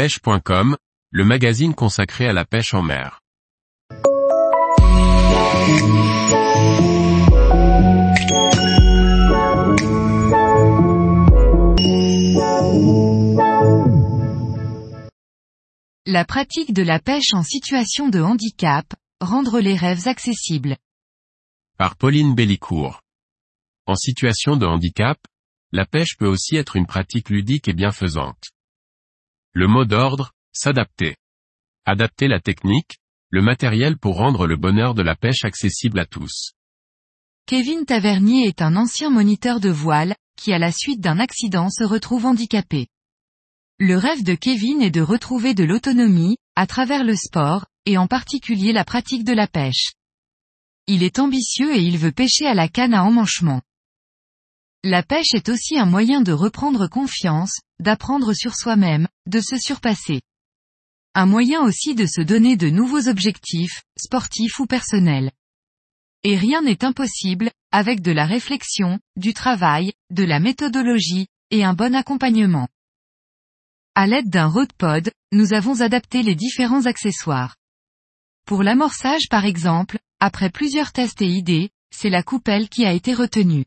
pêche.com, le magazine consacré à la pêche en mer. La pratique de la pêche en situation de handicap, rendre les rêves accessibles. Par Pauline Bellicourt. En situation de handicap, la pêche peut aussi être une pratique ludique et bienfaisante. Le mot d'ordre, s'adapter. Adapter la technique, le matériel pour rendre le bonheur de la pêche accessible à tous. Kevin Tavernier est un ancien moniteur de voile, qui à la suite d'un accident se retrouve handicapé. Le rêve de Kevin est de retrouver de l'autonomie, à travers le sport, et en particulier la pratique de la pêche. Il est ambitieux et il veut pêcher à la canne à emmanchement. La pêche est aussi un moyen de reprendre confiance, d'apprendre sur soi-même, de se surpasser. Un moyen aussi de se donner de nouveaux objectifs, sportifs ou personnels. Et rien n'est impossible, avec de la réflexion, du travail, de la méthodologie, et un bon accompagnement. À l'aide d'un pod, nous avons adapté les différents accessoires. Pour l'amorçage par exemple, après plusieurs tests et idées, c'est la coupelle qui a été retenue.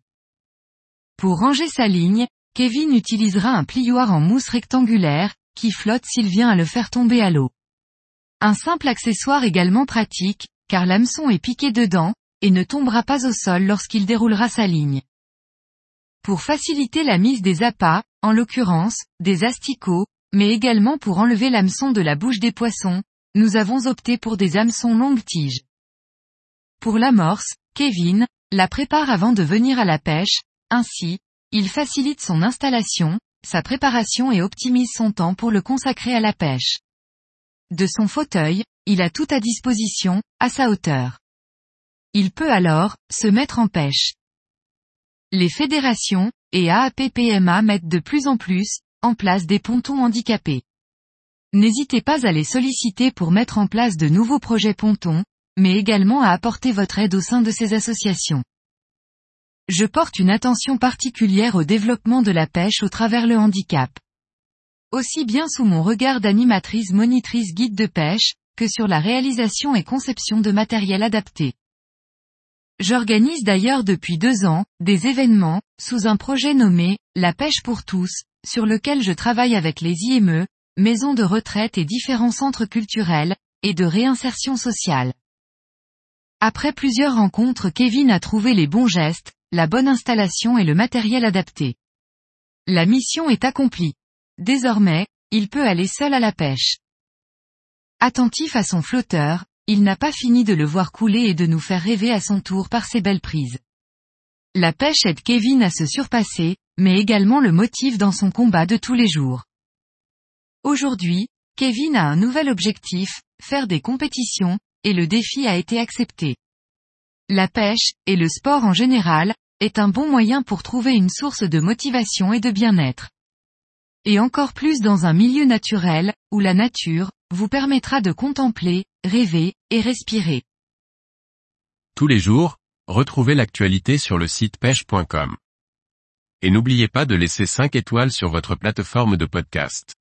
Pour ranger sa ligne, Kevin utilisera un plioir en mousse rectangulaire, qui flotte s'il vient à le faire tomber à l'eau. Un simple accessoire également pratique, car l'hameçon est piqué dedans, et ne tombera pas au sol lorsqu'il déroulera sa ligne. Pour faciliter la mise des appâts, en l'occurrence, des asticots, mais également pour enlever l'hameçon de la bouche des poissons, nous avons opté pour des hameçons longue tige. Pour l'amorce, Kevin, la prépare avant de venir à la pêche, ainsi, il facilite son installation, sa préparation et optimise son temps pour le consacrer à la pêche. De son fauteuil, il a tout à disposition, à sa hauteur. Il peut alors, se mettre en pêche. Les fédérations, et AAPPMA mettent de plus en plus, en place des pontons handicapés. N'hésitez pas à les solliciter pour mettre en place de nouveaux projets pontons, mais également à apporter votre aide au sein de ces associations. Je porte une attention particulière au développement de la pêche au travers le handicap. Aussi bien sous mon regard d'animatrice monitrice guide de pêche, que sur la réalisation et conception de matériel adapté. J'organise d'ailleurs depuis deux ans, des événements, sous un projet nommé, La pêche pour tous, sur lequel je travaille avec les IME, maisons de retraite et différents centres culturels, et de réinsertion sociale. Après plusieurs rencontres Kevin a trouvé les bons gestes, la bonne installation et le matériel adapté. La mission est accomplie. Désormais, il peut aller seul à la pêche. Attentif à son flotteur, il n'a pas fini de le voir couler et de nous faire rêver à son tour par ses belles prises. La pêche aide Kevin à se surpasser, mais également le motive dans son combat de tous les jours. Aujourd'hui, Kevin a un nouvel objectif, faire des compétitions, et le défi a été accepté. La pêche, et le sport en général, est un bon moyen pour trouver une source de motivation et de bien-être. Et encore plus dans un milieu naturel, où la nature, vous permettra de contempler, rêver, et respirer. Tous les jours, retrouvez l'actualité sur le site pêche.com. Et n'oubliez pas de laisser 5 étoiles sur votre plateforme de podcast.